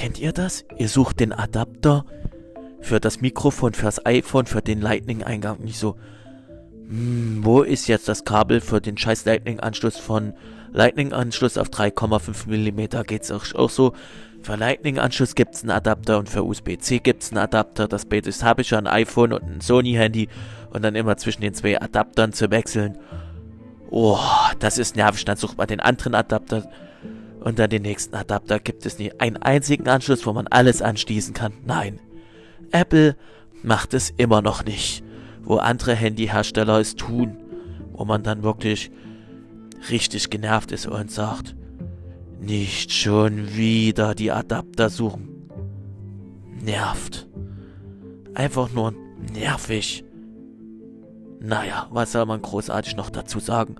kennt ihr das? Ihr sucht den Adapter für das Mikrofon, fürs iPhone, für den Lightning-Eingang. Nicht so, hm, wo ist jetzt das Kabel für den scheiß Lightning-Anschluss von Lightning-Anschluss auf 3,5 mm? Geht's auch, auch so? Für Lightning-Anschluss gibt's einen Adapter und für USB-C gibt's einen Adapter. Das Beides habe ich ja ein iPhone und ein Sony-Handy und dann immer zwischen den zwei Adaptern zu wechseln. Oh, das ist nervig. Dann sucht man den anderen Adapter und dann den nächsten Adapter. Gibt es nie einen einzigen Anschluss, wo man alles anschließen kann? Nein. Apple macht es immer noch nicht. Wo andere Handyhersteller es tun. Wo man dann wirklich richtig genervt ist und sagt, nicht schon wieder die Adapter suchen. Nervt. Einfach nur nervig. Naja, was soll man großartig noch dazu sagen?